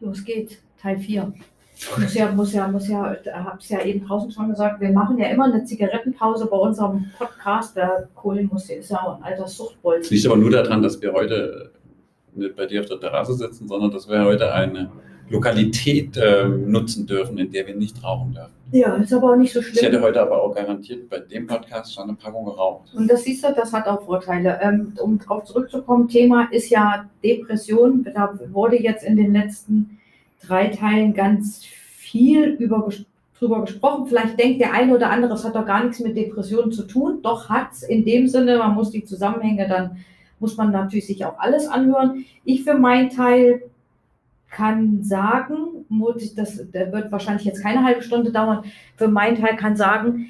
Los geht's, Teil 4. Muss ja, muss ja, muss ja, hab's ja eben draußen schon gesagt, wir machen ja immer eine Zigarettenpause bei unserem Podcast. Der Kohlen muss, ist ja auch ein alter Suchtbolz. Es liegt aber nur daran, dass wir heute nicht bei dir auf der Terrasse sitzen, sondern dass wir heute eine Lokalität äh, nutzen dürfen, in der wir nicht rauchen dürfen. Ja, ist aber auch nicht so Ich hätte schlimm. heute aber auch garantiert bei dem Podcast schon eine Packung geraucht. Und das siehst du, das hat auch Vorteile. Ähm, um darauf zurückzukommen, Thema ist ja Depression. Da wurde jetzt in den letzten drei Teilen ganz viel über, drüber gesprochen. Vielleicht denkt der eine oder andere, es hat doch gar nichts mit Depressionen zu tun. Doch hat es in dem Sinne, man muss die Zusammenhänge dann, muss man natürlich sich auch alles anhören. Ich für meinen Teil kann sagen, das, der wird wahrscheinlich jetzt keine halbe Stunde dauern, für meinen Teil kann sagen,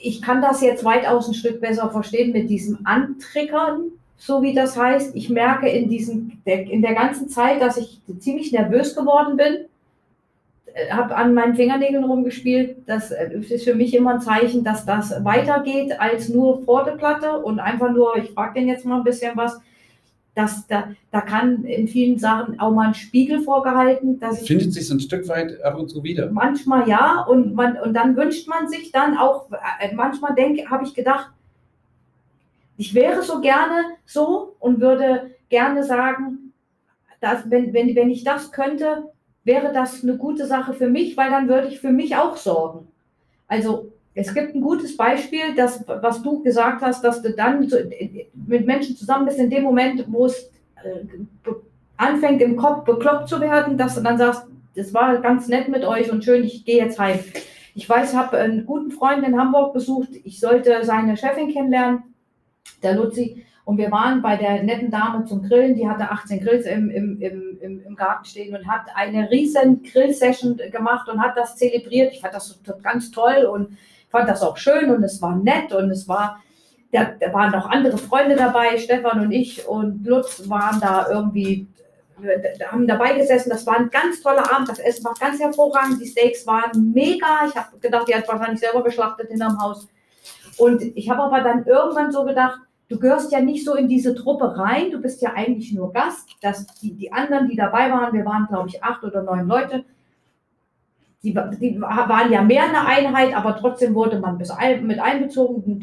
ich kann das jetzt weitaus ein Stück besser verstehen mit diesem Antriggern, so wie das heißt. Ich merke in, diesem, in der ganzen Zeit, dass ich ziemlich nervös geworden bin, habe an meinen Fingernägeln rumgespielt. Das äh, ist für mich immer ein Zeichen, dass das weitergeht als nur Vorderplatte und einfach nur, ich frage den jetzt mal ein bisschen was. Dass da, da kann in vielen Sachen auch mal ein Spiegel vorgehalten, dass Findet sich so ein Stück weit ab und zu wieder. Manchmal ja, und, man, und dann wünscht man sich dann auch, äh, manchmal denke, habe ich gedacht, ich wäre so gerne so und würde gerne sagen, dass, wenn, wenn, wenn ich das könnte, wäre das eine gute Sache für mich, weil dann würde ich für mich auch sorgen. Also es gibt ein gutes Beispiel, das, was du gesagt hast, dass du dann mit Menschen zusammen bist in dem Moment, wo es äh, anfängt im Kopf bekloppt zu werden, dass du dann sagst, das war ganz nett mit euch und schön, ich gehe jetzt heim. Ich weiß, ich habe einen guten Freund in Hamburg besucht. Ich sollte seine Chefin kennenlernen, der Luzi. Und wir waren bei der netten Dame zum Grillen. Die hatte 18 Grills im, im, im, im, im Garten stehen und hat eine riesen Grill-Session gemacht und hat das zelebriert. Ich fand das ganz toll und fand das auch schön und es war nett und es war, da, da waren noch andere Freunde dabei, Stefan und ich und Lutz waren da irgendwie wir haben dabei gesessen. Das war ein ganz toller Abend. Das Essen war ganz hervorragend. Die Steaks waren mega. Ich habe gedacht, die hat wahrscheinlich selber geschlachtet hinterm Haus. Und ich habe aber dann irgendwann so gedacht, du gehörst ja nicht so in diese Truppe rein. Du bist ja eigentlich nur Gast. Das, die, die anderen, die dabei waren, wir waren, glaube ich, acht oder neun Leute, die, die wa- waren ja mehr eine Einheit, aber trotzdem wurde man bis ein, mit einbezogen.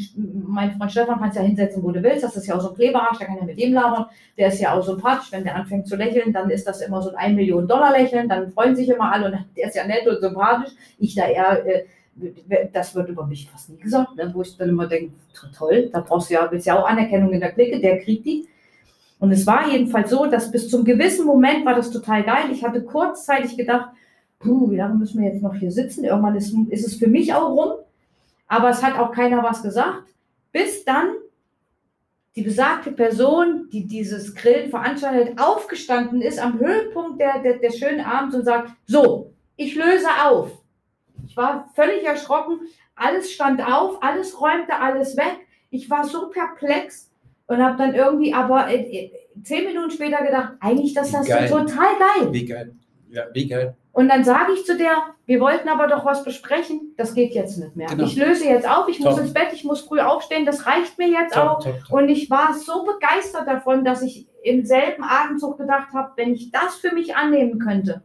Mein Freund Stefan kannst ja hinsetzen, wo du willst. Das ist ja auch so ein Kleberarsch, der kann ja mit dem labern. Der ist ja auch sympathisch. Wenn der anfängt zu lächeln, dann ist das immer so ein 1 Million Dollar Lächeln. Dann freuen sich immer alle und der ist ja nett und sympathisch. Ich da eher, äh, das wird über mich fast nie gesagt, ne? wo ich dann immer denke, toll, da brauchst du ja, willst ja auch Anerkennung in der Clique, der kriegt die. Und es war jedenfalls so, dass bis zum gewissen Moment war das total geil. Ich hatte kurzzeitig gedacht, puh, wie lange müssen wir jetzt noch hier sitzen? Irgendwann ist, ist es für mich auch rum. Aber es hat auch keiner was gesagt. Bis dann die besagte Person, die dieses Grillen veranstaltet, aufgestanden ist am Höhepunkt der, der, der schönen Abends und sagt, so, ich löse auf. Ich war völlig erschrocken. Alles stand auf, alles räumte alles weg. Ich war so perplex und habe dann irgendwie aber äh, äh, zehn Minuten später gedacht, eigentlich das ist das Geil. total geil. Wie geil. Ja, wie geil. Und dann sage ich zu der, wir wollten aber doch was besprechen, das geht jetzt nicht mehr. Genau. Ich löse jetzt auf, ich muss Top. ins Bett, ich muss früh aufstehen, das reicht mir jetzt Top, auch. top. Und ich war so begeistert davon, dass ich im selben Atemzug gedacht habe, wenn ich das für mich annehmen könnte,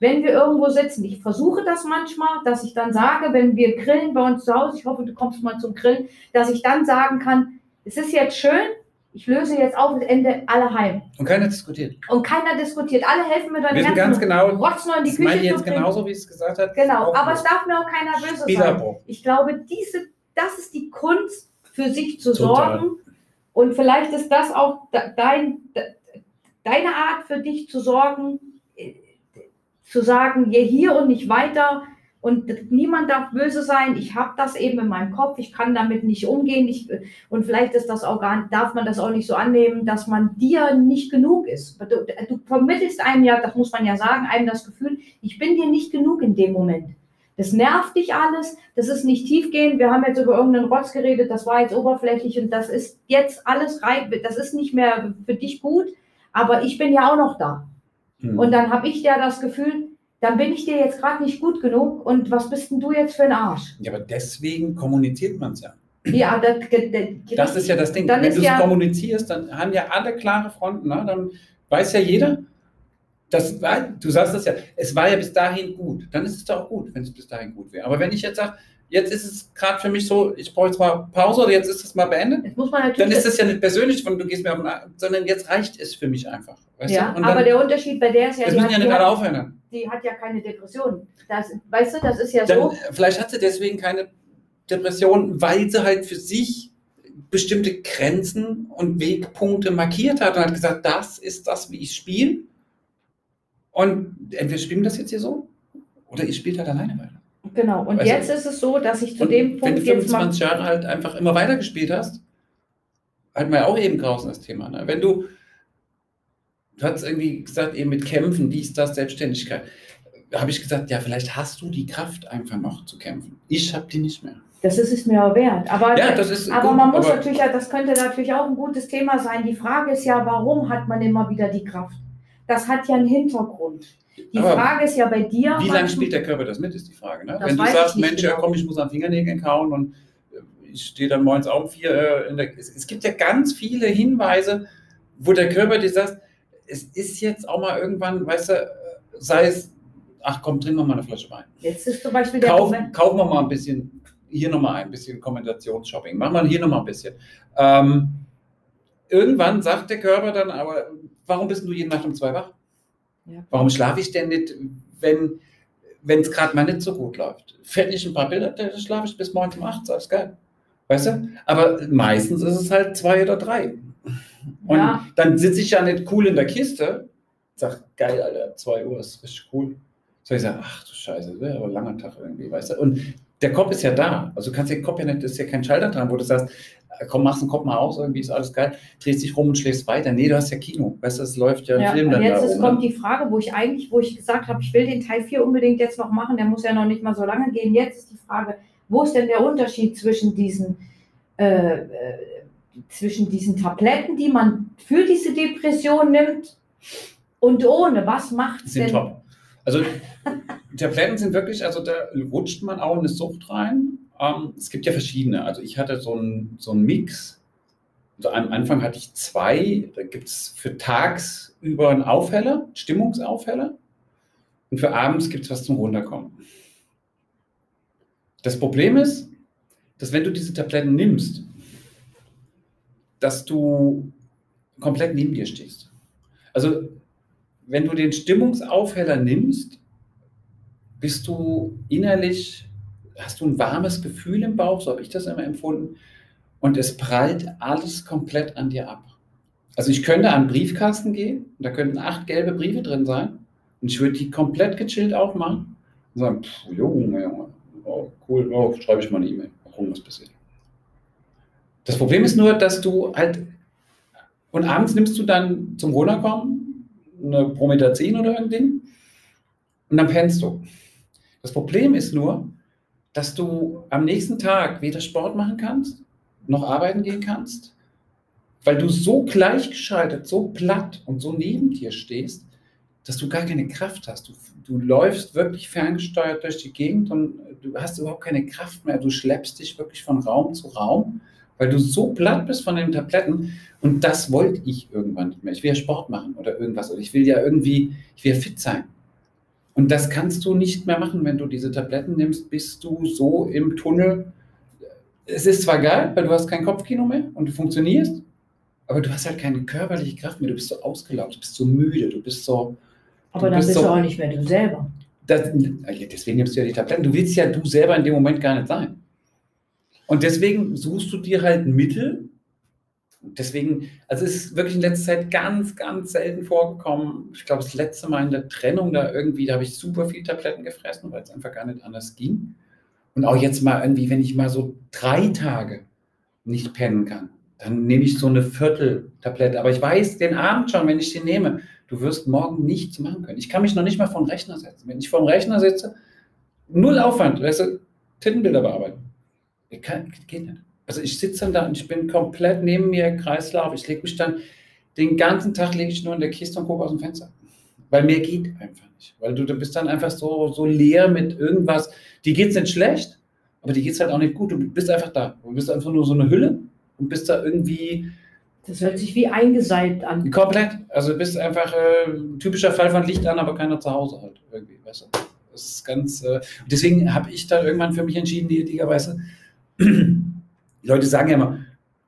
wenn wir irgendwo sitzen, ich versuche das manchmal, dass ich dann sage, wenn wir grillen bei uns zu Hause, ich hoffe, du kommst mal zum Grillen, dass ich dann sagen kann, es ist jetzt schön, ich löse jetzt auf und Ende alle heim. Und keiner diskutiert. Und keiner diskutiert, alle helfen mir dann Wir wissen ganz genau, noch in die das Küche zu jetzt bringen. genauso, wie es gesagt hat. Genau, aber es darf mir auch keiner böse sein. Ich glaube, diese, das ist die Kunst, für sich zu Total. sorgen. Und vielleicht ist das auch de- dein, de- deine Art für dich zu sorgen, äh, zu sagen, je hier und nicht weiter. Und niemand darf böse sein. Ich habe das eben in meinem Kopf. Ich kann damit nicht umgehen. Ich, und vielleicht ist das auch gar, darf man das auch nicht so annehmen, dass man dir nicht genug ist. Du, du vermittelst einem ja, das muss man ja sagen, einem das Gefühl, ich bin dir nicht genug in dem Moment. Das nervt dich alles, das ist nicht tiefgehend. Wir haben jetzt über irgendeinen Rotz geredet, das war jetzt oberflächlich und das ist jetzt alles rein, das ist nicht mehr für dich gut, aber ich bin ja auch noch da. Hm. Und dann habe ich ja das Gefühl, dann bin ich dir jetzt gerade nicht gut genug und was bist denn du jetzt für ein Arsch? ja, aber deswegen kommuniziert man es ja. Ja, das, Das ist ja das Ding. Wenn du es ja- kommunizierst, dann haben ja alle klare Fronten. Ne? Dann weiß ja jeder, das war, du sagst das ja, es war ja bis dahin gut. Dann ist es doch auch gut, wenn es bis dahin gut wäre. Aber wenn ich jetzt sage, jetzt ist es gerade für mich so, ich brauche jetzt mal Pause oder jetzt ist es mal beendet, Jetzt muss man natürlich. dann ist es ja nicht persönlich, von du gehst mir auf den Arm, sondern jetzt reicht es für mich einfach. Ja, aber dann, der Unterschied bei der ist ja, das die müssen ja hat, nicht die, alle aufhören. die hat ja keine Depression. Das, weißt du, das ist ja Dann, so. vielleicht hat sie deswegen keine Depression, weil sie halt für sich bestimmte Grenzen und Wegpunkte markiert hat und hat gesagt, das ist das, wie ich spiele. Und entweder spielen wir das jetzt hier so oder ich spiele halt alleine weiter. Genau. Und du? jetzt ist es so, dass ich zu dem wenn Punkt du jetzt mal. 25 Jahre halt einfach immer weiter gespielt hast, hatten wir ja auch eben draußen das Thema. Ne? Wenn du, du hast irgendwie gesagt, eben mit Kämpfen, dies, das, Selbstständigkeit, habe ich gesagt, ja, vielleicht hast du die Kraft einfach noch zu kämpfen. Ich habe die nicht mehr. Das ist es mir auch wert. Aber, Ja, das ist aber gut, man muss aber- natürlich, das könnte natürlich auch ein gutes Thema sein. Die Frage ist ja, warum hat man immer wieder die Kraft? Das hat ja einen Hintergrund. Die Aber Frage ist ja bei dir. Wie lange spielt der Körper das mit, ist die Frage. Ne? Wenn du sagst, Mensch, ja genau. komm, ich muss an Fingernägeln kauen und äh, ich stehe dann morgens auch um vier äh, in der. Es, es gibt ja ganz viele Hinweise, wo der Körper dir sagt, es ist jetzt auch mal irgendwann, weißt du, sei es, ach komm, trinken wir mal eine Flasche Wein. Jetzt ist zum Beispiel der Kaufen, Moment. kaufen wir mal ein bisschen, hier nochmal ein bisschen Kombinationsshopping. Machen wir hier nochmal ein bisschen. Ähm, irgendwann sagt der Körper dann, aber warum bist du jede Nacht um zwei wach? Ja. Warum schlafe ich denn nicht, wenn es gerade mal nicht so gut läuft? Fertig ein paar Bilder, dann schlafe ich bis morgens um acht, ist alles geil. Weißt du? Aber meistens ist es halt zwei oder drei. Und Ja. dann sitze ich ja nicht cool in der Kiste, sag, geil, Alter, zwei Uhr ist richtig cool. Soll ich sagen, ach du Scheiße, das wäre aber ein langer Tag irgendwie, weißt du? Und der Kopf ist ja da. Also du kannst den Kopf ja nicht, das ist ja kein Schalter dran, wo du sagst, äh, komm, machst den Kopf mal aus, irgendwie ist alles geil, drehst dich rum und schläfst weiter. Nee, du hast ja Kino. Weißt du, es läuft ja ein Ja, Film und dann jetzt da ist, kommt ne? die Frage, wo ich eigentlich, wo ich gesagt habe, ich will den Teil 4 unbedingt jetzt noch machen, der muss ja noch nicht mal so lange gehen. Jetzt ist die Frage, wo ist denn der Unterschied zwischen diesen, äh, äh, zwischen diesen Tabletten, die man für diese Depression nimmt und ohne? Was macht denn? top. Also Tabletten sind wirklich, also da rutscht man auch in eine Sucht rein. Ähm, es gibt ja verschiedene. Also ich hatte so einen so Mix. Also am Anfang hatte ich zwei. Da gibt es für tagsüber einen Aufheller, Stimmungsaufheller. Und für abends gibt es was zum Runterkommen. Das Problem ist, dass wenn du diese Tabletten nimmst, dass du komplett neben dir stehst. Also wenn du den Stimmungsaufheller nimmst, bist du innerlich, hast du ein warmes Gefühl im Bauch, so habe ich das immer empfunden, und es prallt alles komplett an dir ab. Also ich könnte an den Briefkasten gehen, da könnten acht gelbe Briefe drin sein, und ich würde die komplett gechillt aufmachen und sagen, pff, Junge, Junge, oh, cool, oh, schreibe ich mal eine E-Mail, mal gucken, was passiert. Das Problem ist nur, dass du halt, und abends nimmst du dann zum Runterkommen eine Promethazin oder irgendein und dann pennst du. Das Problem ist nur, dass du am nächsten Tag weder Sport machen kannst, noch arbeiten gehen kannst, weil du so gleichgeschaltet, so platt und so neben dir stehst, dass du gar keine Kraft hast. Du, du läufst wirklich ferngesteuert durch die Gegend und du hast überhaupt keine Kraft mehr. Du schleppst dich wirklich von Raum zu Raum, weil du so platt bist von den Tabletten. Und das wollte ich irgendwann nicht mehr. Ich will ja Sport machen oder irgendwas. Oder ich will ja irgendwie, ich will ja fit sein. Und das kannst du nicht mehr machen, wenn du diese Tabletten nimmst, bist du so im Tunnel. Es ist zwar geil, weil du hast kein Kopfkino mehr und du funktionierst, aber du hast halt keine körperliche Kraft mehr. Du bist so ausgelaugt, du bist so müde, du bist so. Aber dann bist bist so- du auch nicht mehr du selber. Das, deswegen nimmst du ja die Tabletten. Du willst ja du selber in dem Moment gar nicht sein. Und deswegen suchst du dir halt Mittel. Deswegen, also es ist wirklich in letzter Zeit ganz, ganz selten vorgekommen. Ich glaube, das letzte Mal in der Trennung da irgendwie, da habe ich super viel Tabletten gefressen, weil es einfach gar nicht anders ging. Und auch jetzt mal irgendwie, wenn ich mal so drei Tage nicht pennen kann, dann nehme ich so eine Vierteltablette. Aber ich weiß den Abend schon, wenn ich die nehme, du wirst morgen nichts machen können. Ich kann mich noch nicht mal vom Rechner setzen. Wenn ich vom Rechner sitze, null Aufwand, weißt du, Tittenbilder bearbeiten. Ich kann, geht nicht. Also ich sitze dann da und ich bin komplett neben mir, Kreislauf. Ich lege mich dann, den ganzen Tag lege ich nur in der Kiste und gucke aus dem Fenster. Weil mehr geht einfach nicht. Weil du, du bist dann einfach so, so leer mit irgendwas. Die geht es nicht schlecht, aber die geht es halt auch nicht gut. Du bist einfach da. Du bist einfach nur so eine Hülle und bist da irgendwie Das hört sich wie eingeseibt an. Komplett. Also du bist einfach äh, ein typischer Fall von Licht an, aber keiner zu Hause halt. Irgendwie, weißt du? Das ist ganz. Äh, deswegen habe ich da irgendwann für mich entschieden, die, die weißt du, die Leute sagen ja immer,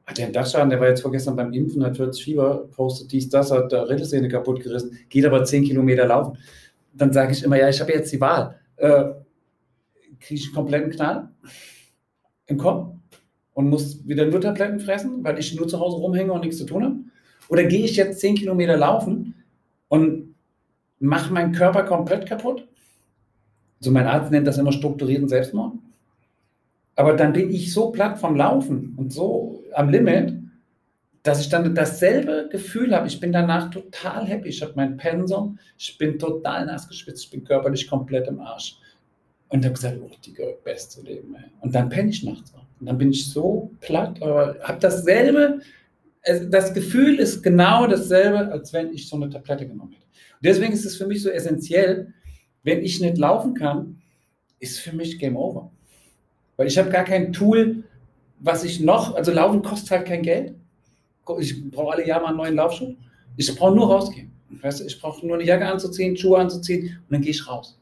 hat der einen Dachschaden, der war jetzt vorgestern beim Impfen, hat 40 Fieber, postet dies, das, hat der Rittelsehne kaputt gerissen, geht aber 10 Kilometer laufen. Dann sage ich immer, ja, ich habe jetzt die Wahl. Äh, Kriege ich einen kompletten Knall im Kopf und muss wieder nur Tabletten fressen, weil ich nur zu Hause rumhänge und nichts zu tun habe? Oder gehe ich jetzt 10 Kilometer laufen und mache meinen Körper komplett kaputt? Also mein Arzt nennt das immer strukturierten Selbstmord. Aber dann bin ich so platt vom Laufen und so am Limit, dass ich dann dasselbe Gefühl habe. Ich bin danach total happy. Ich habe mein Pensum, ich bin total nass geschwitzt, ich bin körperlich komplett im Arsch. Und habe gesagt, oh, die beste Leben. Ey. Und dann penne ich nachts auch. Und dann bin ich so platt, aber habe dasselbe, das Gefühl ist genau dasselbe, als wenn ich so eine Tablette genommen hätte. Und deswegen ist es für mich so essentiell, wenn ich nicht laufen kann, ist für mich Game Over. Weil ich habe gar kein Tool, was ich noch, also Laufen kostet halt kein Geld. Ich brauche alle Jahre mal einen neuen Laufschuh. Ich brauche nur rausgehen. Weißt du, ich brauche nur eine Jacke anzuziehen, Schuhe anzuziehen und dann gehe ich raus.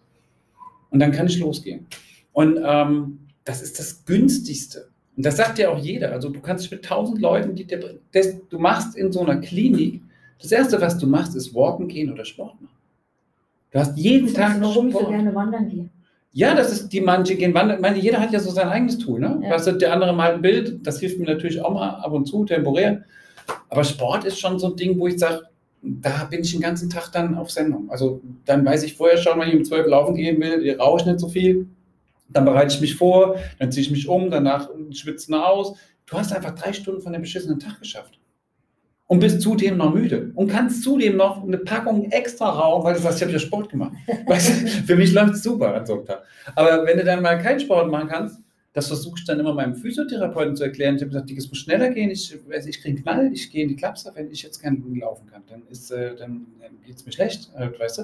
Und dann kann ich losgehen. Und ähm, das ist das günstigste. Und das sagt ja auch jeder. Also du kannst mit tausend Leuten, die dir, das, du machst in so einer Klinik, das erste, was du machst, ist walken gehen oder Sport machen. Du hast jeden Tag. Warum ich so gerne wandern gehe. Ja, das ist die manche gehen wandern. Ich meine, jeder hat ja so sein eigenes Tool. Ne? Ja. Weißt du, der andere malt ein Bild, das hilft mir natürlich auch mal ab und zu, temporär. Aber Sport ist schon so ein Ding, wo ich sage, da bin ich den ganzen Tag dann auf Sendung. Also dann weiß ich vorher schon, wenn ich um 12 laufen gehen will, rauche ich nicht so viel. Dann bereite ich mich vor, dann ziehe ich mich um, danach schwitzen aus. Du hast einfach drei Stunden von dem beschissenen Tag geschafft und bist zudem noch müde und kannst zudem noch eine Packung extra rauchen, weil du sagst, ich habe ja Sport gemacht. Weißt du, für mich läuft es super so. Aber wenn du dann mal keinen Sport machen kannst, das versuche ich dann immer meinem Physiotherapeuten zu erklären. Ich habe gesagt, es muss schneller gehen, ich, also ich kriege einen Knall, ich gehe in die Klapse, wenn ich jetzt keinen laufen kann, dann, äh, dann geht es mir schlecht, äh, weißt du.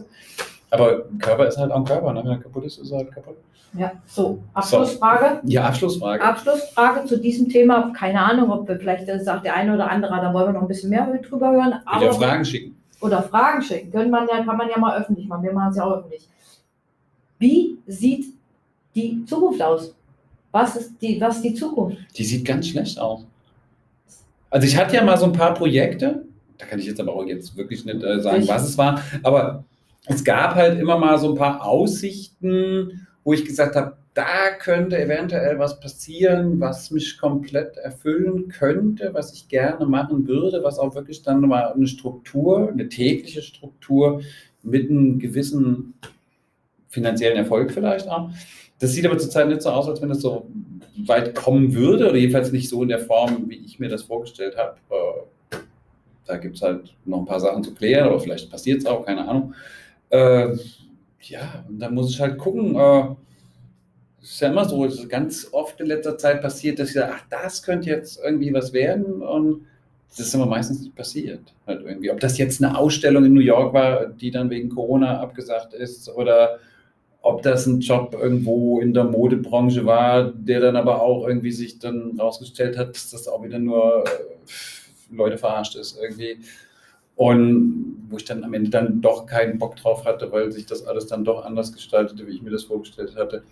Aber Körper ist halt auch ein Körper, ne? wenn er kaputt ist, ist er halt kaputt. Ja, so, Abschlussfrage. So. Ja, Abschlussfrage. Abschlussfrage zu diesem Thema. Keine Ahnung, ob wir vielleicht das sagt der eine oder andere, da wollen wir noch ein bisschen mehr drüber hören. Aber, oder Fragen schicken. Oder Fragen schicken. Können man ja, kann man ja mal öffentlich machen. Wir machen es ja auch öffentlich. Wie sieht die Zukunft aus? Was ist die, was ist die Zukunft? Die sieht ganz schlecht aus. Also ich hatte ja mal so ein paar Projekte, da kann ich jetzt aber auch jetzt wirklich nicht äh, sagen, ich was es war, aber es gab halt immer mal so ein paar Aussichten, wo ich gesagt habe, da könnte eventuell was passieren, was mich komplett erfüllen könnte, was ich gerne machen würde, was auch wirklich dann mal eine Struktur, eine tägliche Struktur mit einem gewissen finanziellen Erfolg vielleicht auch. Das sieht aber zurzeit nicht so aus, als wenn es so weit kommen würde, oder jedenfalls nicht so in der Form, wie ich mir das vorgestellt habe. Äh, da gibt es halt noch ein paar Sachen zu klären, oder vielleicht passiert es auch, keine Ahnung. Äh, ja, und dann muss ich halt gucken. Äh, ist ja immer so, es ist ganz oft in letzter Zeit passiert, dass ich sage, ach, das könnte jetzt irgendwie was werden. Und das ist aber meistens nicht passiert. Halt irgendwie. Ob das jetzt eine Ausstellung in New York war, die dann wegen Corona abgesagt ist, oder ob das ein Job irgendwo in der Modebranche war, der dann aber auch irgendwie sich dann rausgestellt hat, dass das auch wieder nur äh, Leute verarscht ist irgendwie. Und wo ich dann am Ende dann doch keinen Bock drauf hatte, weil sich das alles dann doch anders gestaltete, wie ich mir das vorgestellt hatte.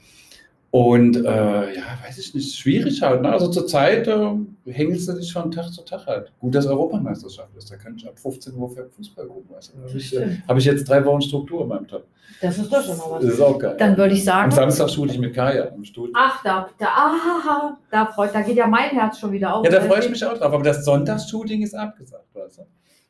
Und äh, ja, weiß ich nicht, schwierig halt. Ne? Also zurzeit äh, hängelst du dich von Tag zu Tag halt. Gut, dass Europameisterschaft ist. Da kann ich ab 15 Uhr Fußball gucken. Weißt du? Habe ich, äh, hab ich, jetzt drei Wochen Struktur in meinem Tag. Das ist doch schon mal was. Das ist auch geil. Dann würde ich sagen. Am Samstag shoote ich mit Kaya im Studio. Ach, da, da, ah, da, freut, da geht ja mein Herz schon wieder auf. Ja, da freue ich mich auch drauf. Aber das Sonntagsshooting ist abgesagt, weißt du?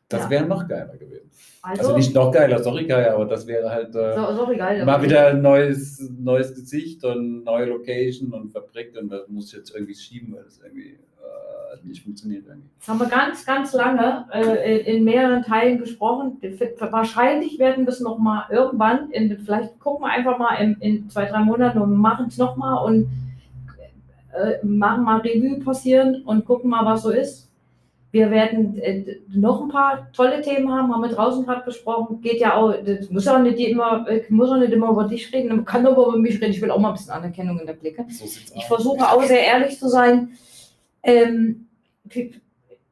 Das ja. wäre noch geiler gewesen. Also, also, nicht noch geiler, sorry geil, aber das wäre halt äh, so, sorry, geil, mal wieder ein neues, neues Gesicht und neue Location und Fabrik und das muss ich jetzt irgendwie schieben, weil das irgendwie äh, nicht funktioniert. Irgendwie. Jetzt haben wir ganz, ganz lange äh, in mehreren Teilen gesprochen. Wahrscheinlich werden wir es nochmal irgendwann, in, vielleicht gucken wir einfach mal in, in zwei, drei Monaten und machen es nochmal und äh, machen mal Revue passieren und gucken mal, was so ist wir werden äh, noch ein paar tolle Themen haben, haben wir draußen gerade besprochen. Geht ja auch, das muss auch nicht immer, muss auch nicht immer über dich reden, man kann aber über mich reden. Ich will auch mal ein bisschen Anerkennung in der Blicke. So ich versuche auch sehr ehrlich zu sein. Ähm,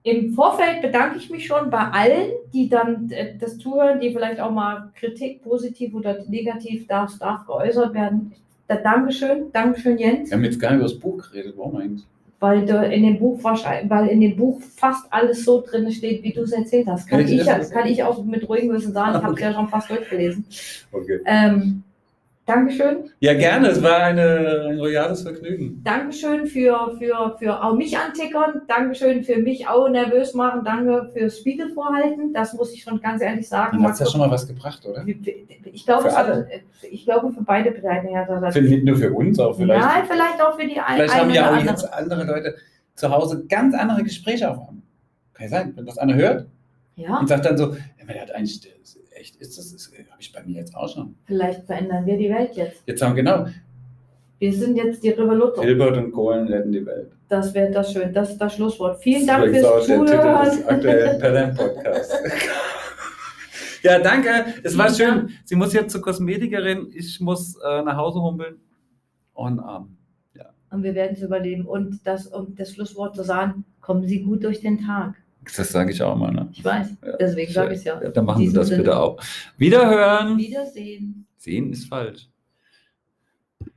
im Vorfeld bedanke ich mich schon bei allen, die dann äh, das zuhören, die vielleicht auch mal Kritik, positiv oder negativ, darf, darf geäußert werden. Da, Dankeschön, Dankeschön, Jens. Wir haben jetzt gar nicht über das Buch geredet, warum eigentlich? Weil du in dem Buch wahrscheinlich, weil in dem Buch fast alles so drin steht, wie du es erzählt hast. Kann, ich, so? kann ich auch mit ruhigem Gewissen sagen, ich habe es ja schon fast durchgelesen. Okay. Ähm, Dankeschön. Ja, gerne. Es war eine, ein royales Vergnügen. Dankeschön für, für, für auch mich antickern. Dankeschön für mich auch nervös machen. Danke fürs Spiegel vorhalten. Das muss ich schon ganz ehrlich sagen. Dann hat es ja schon mal was gebracht, oder? ich glaube, Für alle? hat- ich glaube für beide Seiten. Für, nicht nur für uns, auch vielleicht. Ja, vielleicht auch für die ein, vielleicht haben ja auch andere. jetzt andere Leute zu Hause ganz andere Gespräche auf haben. Kann ja sein, wenn das einer hört Ja, und sagt dann so, ja, der hat eigentlich, echt, ist das, ist, habe ich bei mir jetzt auch schon. vielleicht verändern wir die Welt jetzt. Jetzt sagen wir genau, Wir sind jetzt die Revolution. Hilbert und Kohlen retten die Welt. Das wäre das schön. Das ist das Schlusswort. Vielen Das Dank ist fürs auch der Titel des Zuhören. aktuellen Podcasts. ja, danke. Es war schön. Sie muss jetzt zur Kosmetikerin. Ich muss äh, nach Hause humpeln. Und ähm, Und wir werden es überleben. Und das, um das Schlusswort zu sagen, kommen Sie gut durch den Tag. Das sage ich auch mal. Ne? Ich weiß. Deswegen sage ich es ja. Ja, dann machen Sie das Sinne. bitte auch. Wiederhören. Wiedersehen. Sehen ist falsch.